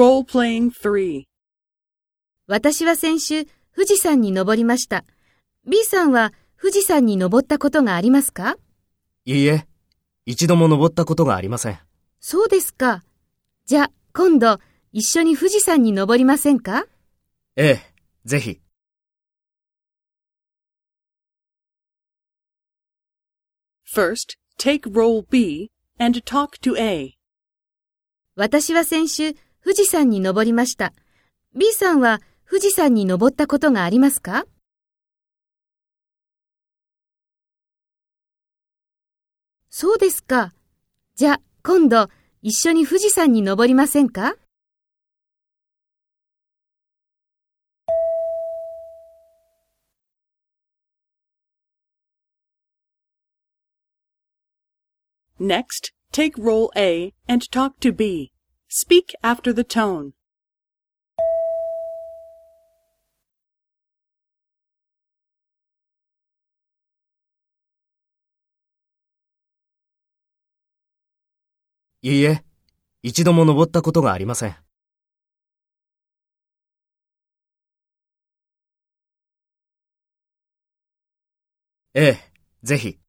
Role-playing 3. 私は先週、富士山に登りました。B さんは富士山に登ったことがありますか？いいえ、一度も登ったことがありません。そうですか。じゃあ、今度、一緒に富士山に登りませんか？ええ、ぜひ。First, take role B and talk to A. 私は先週、富士山に登りました。B さんは富士山に登ったことがありますか？そうですか。じゃあ、今度、一緒に富士山に登りませんか？Next, take role A and talk to B. Speak after the tone. いいえ、一度も登ったことがありません。ええ、ぜひ。